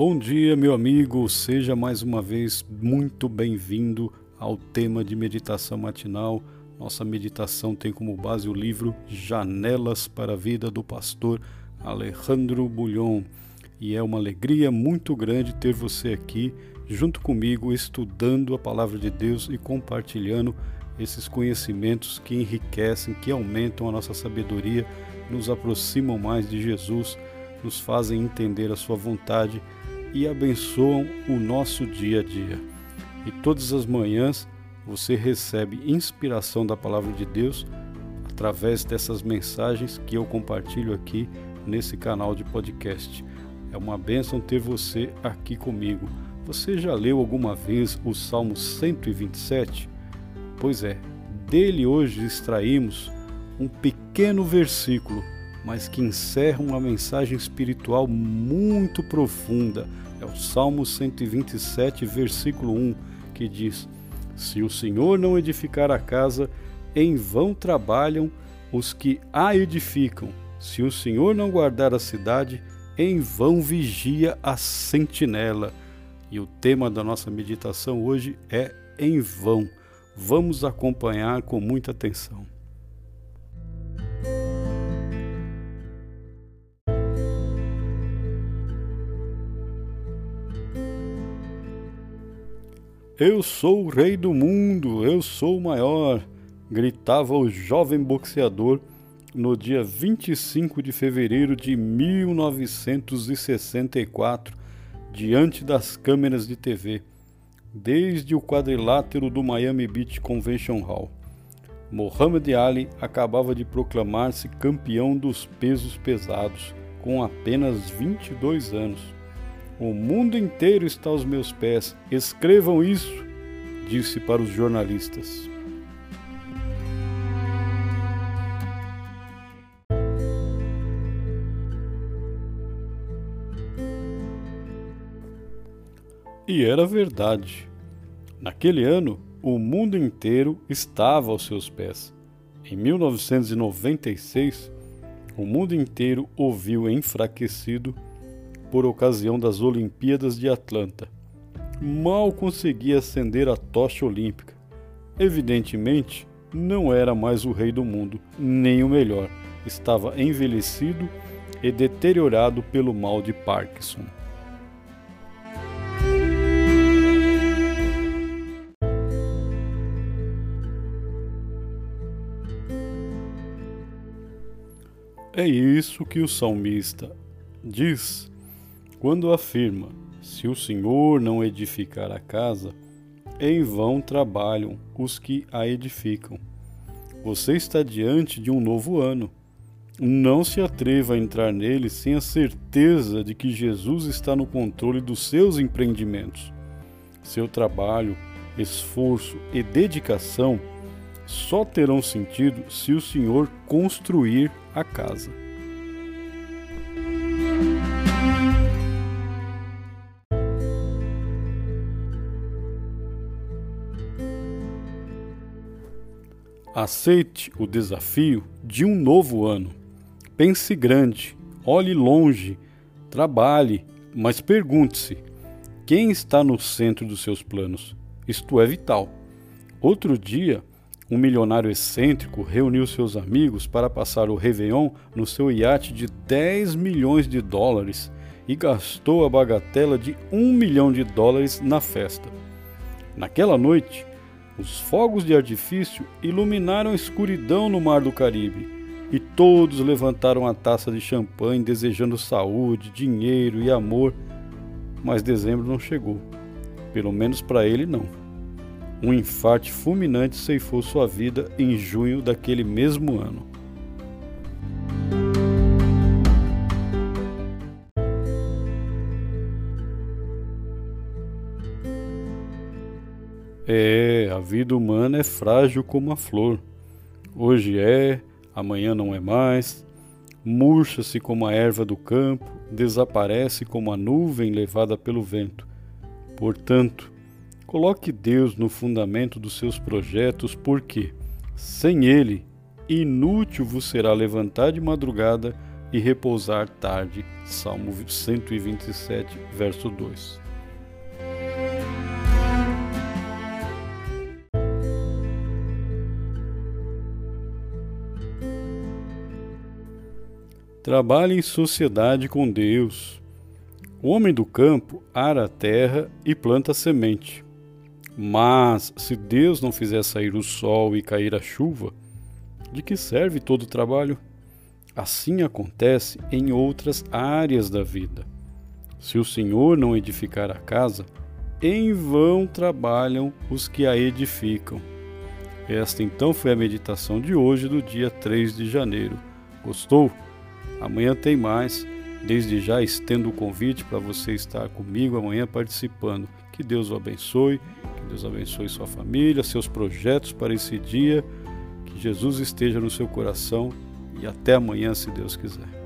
Bom dia, meu amigo. Seja mais uma vez muito bem-vindo ao tema de meditação matinal. Nossa meditação tem como base o livro Janelas para a Vida do pastor Alejandro Bulhon. E é uma alegria muito grande ter você aqui junto comigo estudando a palavra de Deus e compartilhando esses conhecimentos que enriquecem, que aumentam a nossa sabedoria, nos aproximam mais de Jesus, nos fazem entender a sua vontade e abençoam o nosso dia a dia. E todas as manhãs você recebe inspiração da palavra de Deus através dessas mensagens que eu compartilho aqui nesse canal de podcast. É uma bênção ter você aqui comigo. Você já leu alguma vez o Salmo 127? Pois é, dele hoje extraímos um pequeno versículo, mas que encerra uma mensagem espiritual muito profunda. É o Salmo 127, versículo 1, que diz: Se o Senhor não edificar a casa, em vão trabalham os que a edificam. Se o Senhor não guardar a cidade, em vão vigia a sentinela. E o tema da nossa meditação hoje é em vão. Vamos acompanhar com muita atenção. Eu sou o rei do mundo, eu sou o maior, gritava o jovem boxeador no dia 25 de fevereiro de 1964, diante das câmeras de TV desde o quadrilátero do Miami Beach Convention Hall. Muhammad Ali acabava de proclamar-se campeão dos pesos pesados, com apenas 22 anos. O mundo inteiro está aos meus pés, escrevam isso, disse para os jornalistas. E era verdade. Naquele ano, o mundo inteiro estava aos seus pés. Em 1996, o mundo inteiro o viu enfraquecido por ocasião das Olimpíadas de Atlanta. Mal conseguia acender a tocha olímpica. Evidentemente, não era mais o rei do mundo, nem o melhor. Estava envelhecido e deteriorado pelo mal de Parkinson. É isso que o salmista diz quando afirma: Se o Senhor não edificar a casa, em vão trabalham os que a edificam. Você está diante de um novo ano. Não se atreva a entrar nele sem a certeza de que Jesus está no controle dos seus empreendimentos. Seu trabalho, esforço e dedicação só terão sentido se o Senhor construir a casa. Aceite o desafio de um novo ano. Pense grande, olhe longe, trabalhe, mas pergunte-se: quem está no centro dos seus planos? Isto é vital. Outro dia, um milionário excêntrico reuniu seus amigos para passar o Réveillon no seu iate de 10 milhões de dólares e gastou a bagatela de um milhão de dólares na festa. Naquela noite, os fogos de artifício iluminaram a escuridão no mar do Caribe e todos levantaram a taça de champanhe desejando saúde, dinheiro e amor. Mas dezembro não chegou. Pelo menos para ele, não. Um infarte fulminante ceifou sua vida em junho daquele mesmo ano. É, a vida humana é frágil como a flor. Hoje é, amanhã não é mais. Murcha-se como a erva do campo, desaparece como a nuvem levada pelo vento. Portanto, Coloque Deus no fundamento dos seus projetos, porque, sem Ele, inútil vos será levantar de madrugada, e repousar tarde. Salmo 127, verso 2. Trabalhe em sociedade com Deus. O homem do campo ara a terra e planta a semente. Mas, se Deus não fizer sair o sol e cair a chuva, de que serve todo o trabalho? Assim acontece em outras áreas da vida. Se o Senhor não edificar a casa, em vão trabalham os que a edificam. Esta então foi a meditação de hoje, do dia 3 de janeiro. Gostou? Amanhã tem mais. Desde já estendo o convite para você estar comigo amanhã participando. Que Deus o abençoe, que Deus abençoe sua família, seus projetos para esse dia. Que Jesus esteja no seu coração e até amanhã, se Deus quiser.